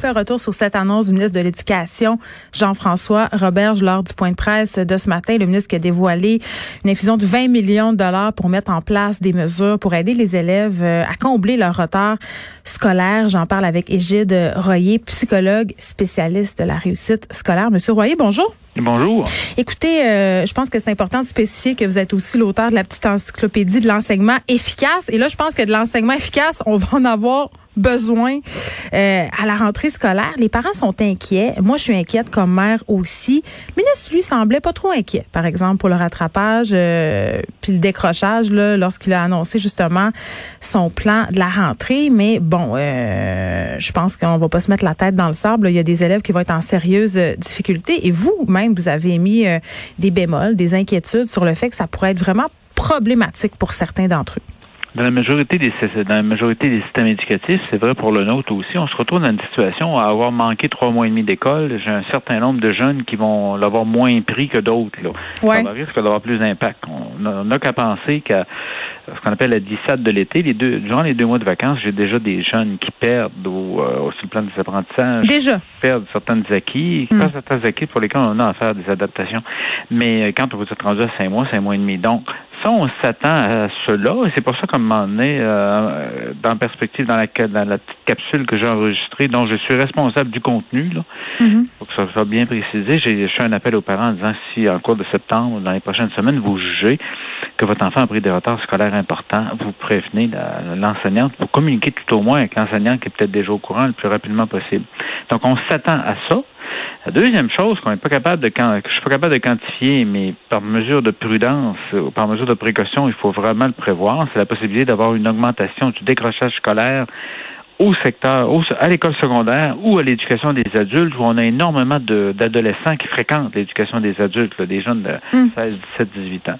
Fait un retour sur cette annonce du ministre de l'Éducation, Jean-François Roberge, lors du point de presse de ce matin. Le ministre qui a dévoilé une infusion de 20 millions de dollars pour mettre en place des mesures pour aider les élèves euh, à combler leur retard scolaire. J'en parle avec Égide Royer, psychologue spécialiste de la réussite scolaire. Monsieur Royer, bonjour. Bonjour. Écoutez, euh, je pense que c'est important de spécifier que vous êtes aussi l'auteur de la petite encyclopédie de l'enseignement efficace. Et là, je pense que de l'enseignement efficace, on va en avoir besoin euh, à la rentrée scolaire. Les parents sont inquiets. Moi, je suis inquiète comme mère aussi. Le ministre, lui, semblait pas trop inquiet, par exemple, pour le rattrapage euh, puis le décrochage là, lorsqu'il a annoncé justement son plan de la rentrée. Mais bon, euh, je pense qu'on va pas se mettre la tête dans le sable. Il y a des élèves qui vont être en sérieuse difficulté. Et vous-même, vous avez émis des bémols, des inquiétudes sur le fait que ça pourrait être vraiment problématique pour certains d'entre eux. Dans la majorité des dans la majorité des systèmes éducatifs, c'est vrai pour le nôtre aussi, on se retrouve dans une situation à avoir manqué trois mois et demi d'école. J'ai un certain nombre de jeunes qui vont l'avoir moins pris que d'autres. Là. Ouais. Ça risque d'avoir plus d'impact. On n'a qu'à penser qu'à ce qu'on appelle la dissade de l'été, les deux, durant les deux mois de vacances, j'ai déjà des jeunes qui perdent au, euh, sur le plan des apprentissages. Déjà. Qui perdent certains acquis, qui Hmm. perdent certains acquis pour lesquels on a à faire des adaptations. Mais euh, quand vous êtes rendu à cinq mois, cinq mois et demi. Donc, ça, on s'attend à cela, et c'est pour ça qu'à un moment donné, euh, dans perspective, dans la, dans la petite capsule que j'ai enregistrée, dont je suis responsable du contenu, là, Mhm. pour que ça soit bien précisé, j'ai fait un appel aux parents en disant si en cours de septembre, dans les prochaines semaines, vous jugez que votre enfant a pris des retards scolaires importants, vous prévenez la- l'enseignante, vous communiquez tout au moins avec l'enseignante qui est peut-être déjà au courant le plus rapidement possible. Donc, on s'attend à ça. La deuxième chose qu'on n'est pas capable de que je suis pas capable de quantifier, mais par mesure de prudence ou par mesure de précaution, il faut vraiment le prévoir, c'est la possibilité d'avoir une augmentation du décrochage scolaire au secteur, au- à l'école secondaire ou à l'éducation des adultes, où on a énormément d'adolescents qui fréquentent l'éducation des adultes, là, des jeunes de Mm. 16, 17, 18 ans.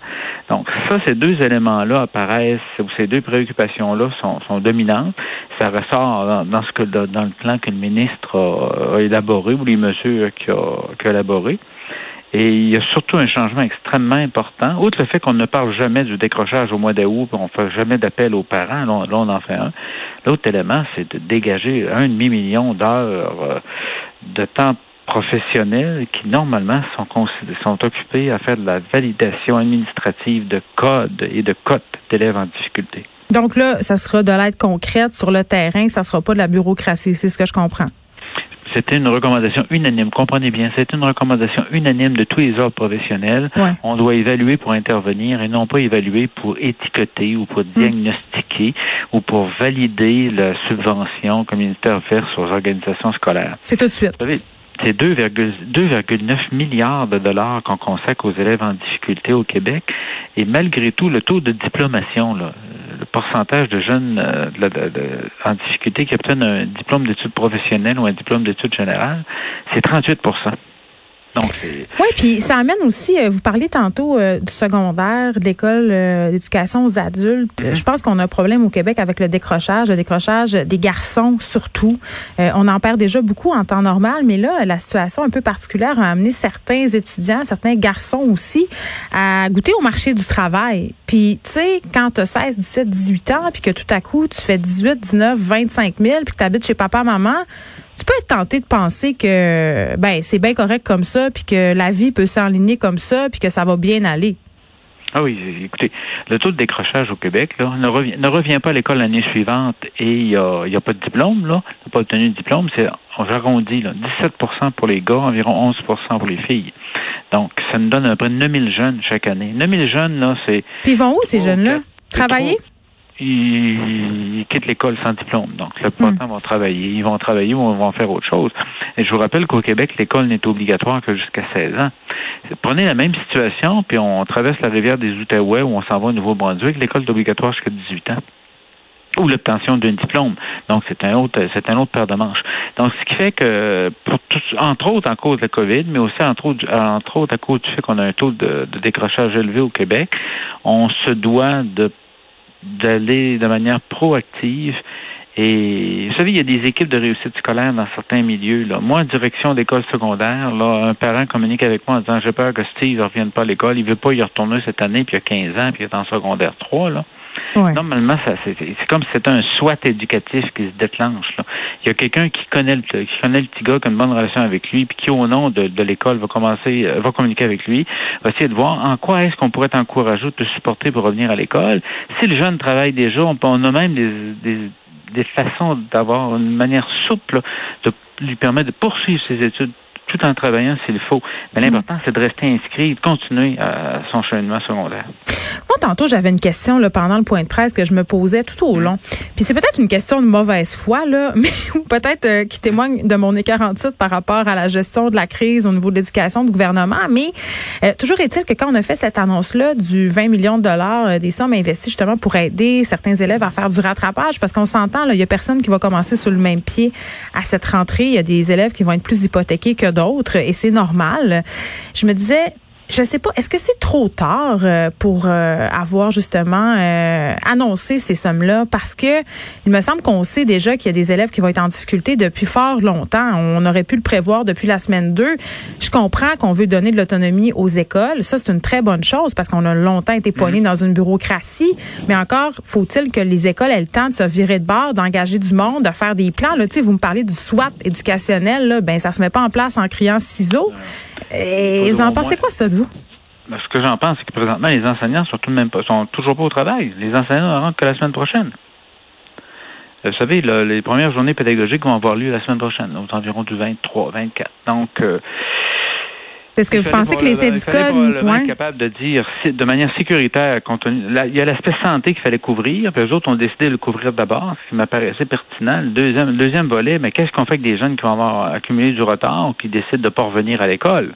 Donc, ça, ces deux éléments-là apparaissent, ou ces deux préoccupations-là sont, sont dominantes. Ça ressort dans, dans ce que dans le plan que le ministre a, a élaboré ou les mesures qu'il a, qu'il a élaborées. Et il y a surtout un changement extrêmement important. Outre le fait qu'on ne parle jamais du décrochage au mois d'août, on ne fait jamais d'appel aux parents, là on, en fait un. L'autre élément, c'est de dégager un demi-million d'heures euh, de temps professionnels qui, normalement, sont occupés à faire de la validation administrative de codes et de cotes d'élèves en difficulté. Donc là, ça sera de l'aide concrète sur le terrain, ça sera pas de la bureaucratie, c'est ce que je comprends. C'était une recommandation unanime. Comprenez bien, c'est une recommandation unanime de tous les ordres professionnels. Ouais. On doit évaluer pour intervenir et non pas évaluer pour étiqueter ou pour diagnostiquer ou pour valider la subvention communautaire verse aux organisations scolaires. C'est tout de suite. Vous savez, c'est 2,9 2,9 milliards de dollars qu'on consacre aux élèves en difficulté au Québec. Et malgré tout, le taux de diplomation, là, le pourcentage de jeunes euh, en difficulté qui obtiennent un diplôme d'études professionnelles ou un diplôme d'études générales, c'est 38 Donc, Oui, puis ça amène aussi, euh, vous parliez tantôt euh, du secondaire, de l'école euh, d'éducation aux adultes. Je pense qu'on a un problème au Québec avec le décrochage, le décrochage des garçons surtout. Euh, on en perd déjà beaucoup en temps normal, mais là, la situation un peu particulière a amené certains étudiants, certains garçons aussi, à goûter au marché du travail. Puis, tu sais, quand tu as 16, 17, 18 ans, puis que tout à coup, tu fais 18, 19, 25 000, puis que tu habites chez papa, maman, tu peux être tenté de penser que ben c'est bien correct comme ça, puis que la vie peut s'enligner comme ça, puis que ça va bien aller. Ah oui, écoutez, le taux de décrochage au Québec là, ne, revient, ne revient pas à l'école l'année suivante et il n'y a, y a pas de diplôme, là, il n'a pas obtenu de diplôme, c'est on arrondit là, 17% pour les gars, environ 11% pour les filles. Donc, ça nous donne à peu près 9000 jeunes chaque année. 9000 jeunes, là, c'est Puis ils vont où ces jeunes-là? Travailler? Ils, quittent l'école sans diplôme. Donc, le plupart vont travailler. Ils vont travailler ou ils vont faire autre chose. Et je vous rappelle qu'au Québec, l'école n'est obligatoire que jusqu'à 16 ans. Prenez la même situation, puis on traverse la rivière des Outaouais où on s'en va au Nouveau-Brunswick. L'école est obligatoire jusqu'à 18 ans ou l'obtention d'un diplôme. Donc, c'est un autre, c'est un autre paire de manches. Donc, ce qui fait que, pour tout, entre autres en cause de la COVID, mais aussi entre autres, entre autres à cause du fait qu'on a un taux de, de décrochage élevé au Québec, on se doit de d'aller de manière proactive et vous savez, il y a des équipes de réussite scolaire dans certains milieux. Là. Moi, en direction d'école secondaire, là, un parent communique avec moi en disant J'ai peur que Steve ne revienne pas à l'école, il veut pas y retourner cette année, puis il a 15 ans, puis il est en secondaire 3. Là. Normalement, ça, c'est, comme si c'était un SWAT éducatif qui se déclenche. Là. Il y a quelqu'un qui connaît le qui connaît le petit gars, qui a une bonne relation avec lui, puis qui, au nom de, de l'école, va commencer, euh, va communiquer avec lui, va essayer de voir en quoi est-ce qu'on pourrait t'encourager ou te supporter pour revenir à l'école. Si le jeune travaille déjà, on, on a même des, des, des façons d'avoir une manière souple de lui permettre de poursuivre ses études tout en travaillant s'il faut. Mais l'important, c'est de rester inscrit de continuer à son cheminement secondaire. Moi, tantôt, j'avais une question là, pendant le point de presse que je me posais tout au long. Puis c'est peut-être une question de mauvaise foi, là, mais peut-être euh, qui témoigne de mon écart en titre par rapport à la gestion de la crise au niveau de l'éducation du gouvernement. Mais euh, toujours est-il que quand on a fait cette annonce-là du 20 millions de dollars euh, des sommes investies justement pour aider certains élèves à faire du rattrapage, parce qu'on s'entend, il y a personne qui va commencer sur le même pied à cette rentrée. Il y a des élèves qui vont être plus hypothéqués que d'autres, et c'est normal. Je me disais, je sais pas, est-ce que c'est trop tard euh, pour euh, avoir justement euh, annoncé ces sommes-là? Parce que il me semble qu'on sait déjà qu'il y a des élèves qui vont être en difficulté depuis fort longtemps. On aurait pu le prévoir depuis la semaine 2. Je comprends qu'on veut donner de l'autonomie aux écoles. Ça, c'est une très bonne chose parce qu'on a longtemps été poignés dans une bureaucratie. Mais encore, faut-il que les écoles aient le temps de se virer de bord, d'engager du monde, de faire des plans? Là, tu sais, vous me parlez du SWAT éducationnel. Là, ben, ça se met pas en place en criant ciseaux. Et vous en pensez moins. quoi, ça, de vous? Ben, Ce que j'en pense, c'est que présentement, les enseignants sont tout de même pas, sont toujours pas au travail. Les enseignants ne rentrent que la semaine prochaine. Euh, Vous savez, là, les premières journées pédagogiques vont avoir lieu la semaine prochaine, aux environs du 23, 24. Donc, euh, Est-ce que vous pensez que les syndicats... Ouais. capable de dire de manière sécuritaire, compte tenu- là, il y a l'aspect santé qu'il fallait couvrir, puis eux autres ont décidé de le couvrir d'abord, ce qui m'apparaissait pertinent. Le deuxième, le deuxième volet, mais qu'est-ce qu'on fait avec des jeunes qui vont avoir accumulé du retard ou qui décident de ne pas revenir à l'école?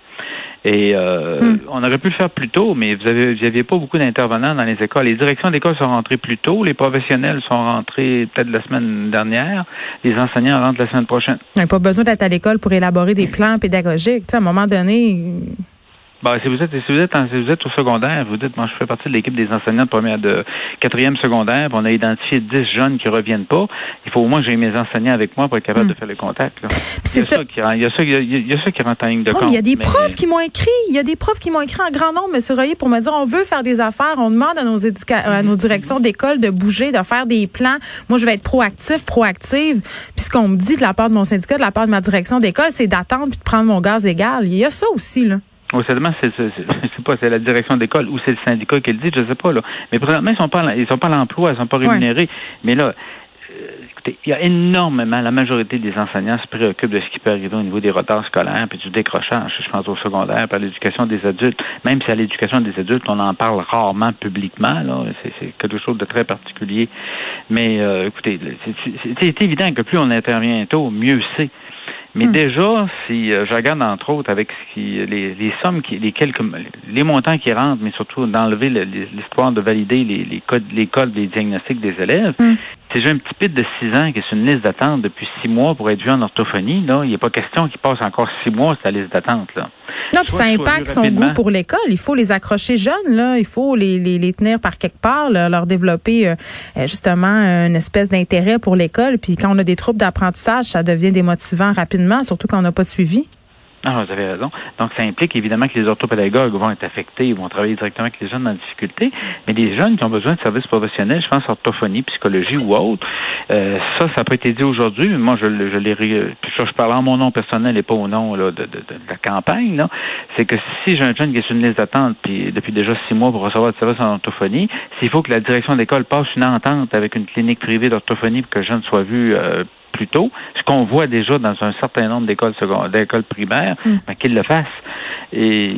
Et euh, Hmm. on aurait pu le faire plus tôt, mais vous avez, vous aviez pas beaucoup d'intervenants dans les écoles. Les directions d'école sont rentrées plus tôt, les professionnels sont rentrés peut-être la semaine dernière, les enseignants rentrent la semaine prochaine. On n'a pas besoin d'être à l'école pour élaborer des plans pédagogiques. Tu sais, à un moment donné, Bah, si vous êtes si vous êtes en- si vous êtes au secondaire, vous dites moi je fais partie de l'équipe des enseignants de première de quatrième secondaire, puis on a identifié 10 jeunes qui reviennent pas. Il faut au moins que j'ai mes enseignants avec moi pour être capable Hmm. de faire le contact. là. c'est Il y a ça. ça qui il y a ça il y a- il y a ça qui rentre en ligne de Oh, compte. il y a des mais- profs qui m'ont écrit. Il y a des profs qui m'ont écrit en grand nombre, M. Royer, pour me dire on veut faire des affaires. On demande à nos, éduca- à nos directions d'école de bouger, de faire des plans. Moi, je vais être proactif, proactive. Puis ce qu'on me dit de la part de mon syndicat, de la part de ma direction d'école, c'est d'attendre puis de prendre mon gaz égal. Il y a ça aussi, là. Au c'est, pas, c'est la direction d'école ou c'est le syndicat qui le dit, je sais pas, là. Mais présentement, ils sont pas, ils sont pas à l'emploi, ils sont pas rémunérés. Mais là, euh, écoutez, il y a énormément, la majorité des enseignants se préoccupent de ce qui peut arriver au niveau des retards scolaires puis du décrochage, je pense au secondaire, puis à l'éducation des adultes. Même si à l'éducation des adultes, on en parle rarement publiquement, là, c'est, c'est quelque chose de très particulier. Mais euh, écoutez, c'est, c'est- c'est évident que plus on intervient tôt, mieux c'est. Mais Hmm. déjà, si euh, je regarde entre autres avec ce qui, les, les sommes, qui, les quelques, les montants qui rentrent, mais surtout d'enlever le- l'histoire de valider les, les codes, les codes des diagnostics des élèves. Hmm. Si j'ai un petit pit de 6 ans qui est sur une liste d'attente depuis 6 mois pour être vu en orthophonie, là, il n'y a pas question qu'il passe encore 6 mois sur la liste d'attente. Là. Non, puis ça impacte son goût pour l'école. Il faut les accrocher jeunes, là. Il faut les, les, les tenir par quelque part, là, leur développer euh, euh, justement une espèce d'intérêt pour l'école. Puis quand on a des troubles d'apprentissage, ça devient démotivant rapidement, surtout quand on n'a pas de suivi. Ah, vous avez raison. Donc, ça implique évidemment que les orthopédagogues vont être affectés, vont travailler directement avec les jeunes en difficulté, mais les jeunes qui ont besoin de services professionnels, je pense orthophonie, psychologie ou autre, euh, ça, ça pas été dit aujourd'hui. mais Moi, je, je ça, je parle en mon nom personnel et pas au nom là, de, de- de- de la campagne. C'est que si j'ai un jeune qui est sur une liste d'attente puis depuis déjà six mois pour recevoir des services en orthophonie, s'il faut que la direction d'école passe une entente avec une clinique privée d'orthophonie pour que le jeune soit vu euh, plus tôt, ce qu'on voit déjà dans un certain nombre d'écoles secondaires, d'écoles primaires, Mm. ben, qu'ils le fassent. Et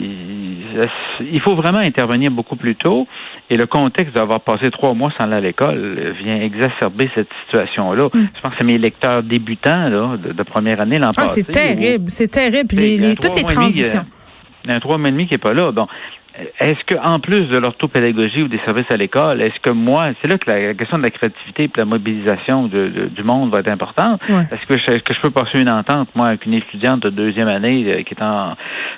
il faut vraiment intervenir beaucoup plus tôt. Et le contexte d'avoir passé trois mois sans aller à l'école vient exacerber cette situation-là. Hmm. Je pense que c'est mes lecteurs débutants là, de, première année l'an ah, passé. C'est terrible, c'est terrible. Les, toutes les transitions. Il y a un trois mois et demi qui n'est pas là. Bon, est-ce que, en plus de l'orthopédagogie ou des services à l'école, est-ce que moi, c'est là que la question de la créativité et de la mobilisation du monde va être importante. Est-ce que, je, que je peux passer une entente, moi, avec une étudiante de deuxième année euh, qui est en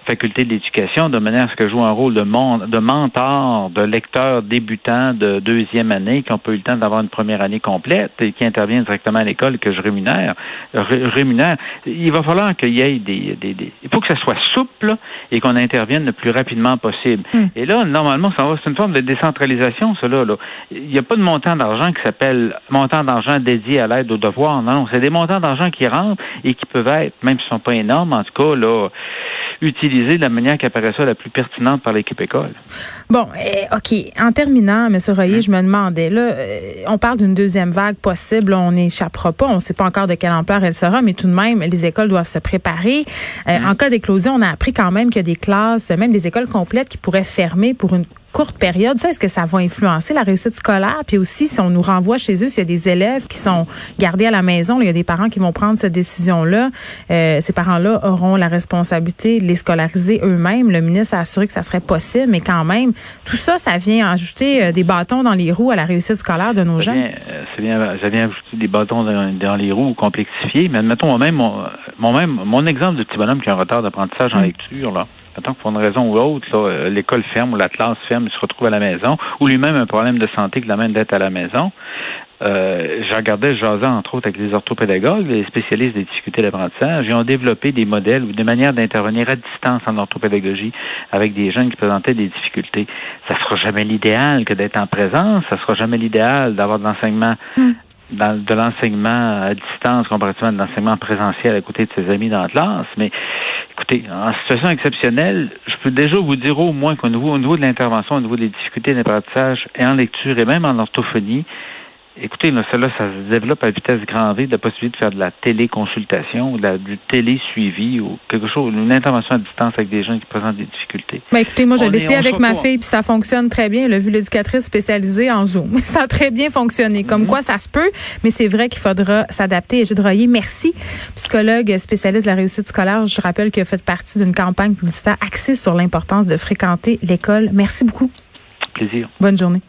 faculté d'éducation, de manière à ce que je joue un rôle de, de mentor, de lecteur débutant de deuxième année, qui n'a pas eu le temps d'avoir une première année complète et qui intervient directement à l'école et que je rémunère, rémunère. Il va falloir qu'il y ait des, des, des, Il faut que ça soit souple et qu'on intervienne le plus rapidement possible. Hmm. Et là, normalement, ça va, c'est une forme de décentralisation, cela. Là. Il n'y a pas de montant d'argent qui s'appelle montant d'argent dédié à l'aide aux devoirs. Non, non, c'est des montants d'argent qui rentrent et qui peuvent être, même s'ils ne sont pas énormes, en tout cas, là, utilisés de la manière qui apparaît ça la plus pertinente par l'équipe école. Bon, eh, OK. En terminant, M. Royer, hein? je me demandais, là, euh, on parle d'une deuxième vague possible, on n'échappera pas, on ne sait pas encore de quelle ampleur elle sera, mais tout de même, les écoles doivent se préparer. Euh, hein? En cas d'éclosion, on a appris quand même qu'il y a des classes, même des écoles complètes qui pourraient fermé pour une courte période, ça, est-ce que ça va influencer la réussite scolaire? Puis aussi, si on nous renvoie chez eux, s'il y a des élèves qui sont gardés à la maison, il y a des parents qui vont prendre cette décision-là. Euh, ces parents-là auront la responsabilité de les scolariser eux-mêmes. Le ministre a assuré que ça serait possible, mais quand même, tout ça, ça vient ajouter euh, des bâtons dans les roues à la réussite scolaire de nos jeunes. Euh, ça, vient, ça vient ajouter des bâtons dans, les roues complexifiés. Mais admettons, moi-même, mon, mon exemple de petit bonhomme qui a un retard d'apprentissage en hum. lecture, là, Que pour une raison ou l'autre, euh, l'école ferme ou la classe ferme, il se retrouve à la maison, ou lui-même un problème de santé qui l'amène d'être à la maison. Euh, je regardais, je jasais entre autres avec les orthopédagogues, les spécialistes des difficultés d'apprentissage. Ils ont développé des modèles ou des manières d'intervenir à distance en orthopédagogie avec des jeunes qui présentaient des difficultés. Ça sera jamais l'idéal que d'être en présence. Ça sera jamais l'idéal d'avoir de l'enseignement hmm dans, de l'enseignement à distance comparativement de l'enseignement présentiel à côté de ses amis dans la classe. Mais en situation exceptionnelle, je peux déjà vous dire au moins qu'au niveau, au niveau de l'intervention, au niveau des difficultés d'apprentissage et en lecture et même en orthophonie, Écoutez, là, ça, ça se développe à vitesse grand V, la possibilité de faire de la téléconsultation, de la, du télé-suivi ou quelque chose, une intervention à distance avec des gens qui présentent des difficultés. Ben, écoutez, moi, je l'ai essayé avec ma fille, puis ça fonctionne très bien. Elle a vu l'éducatrice spécialisée en Zoom. ça a très bien fonctionné. Comme mhm. quoi, ça se peut, mais c'est vrai qu'il faudra s'adapter. Gilles Royer, merci. Psychologue spécialiste de la réussite scolaire. Je rappelle qu'il a fait partie d'une campagne publicitaire axée sur l'importance de fréquenter l'école. Merci beaucoup. Plaisir. Bonne journée.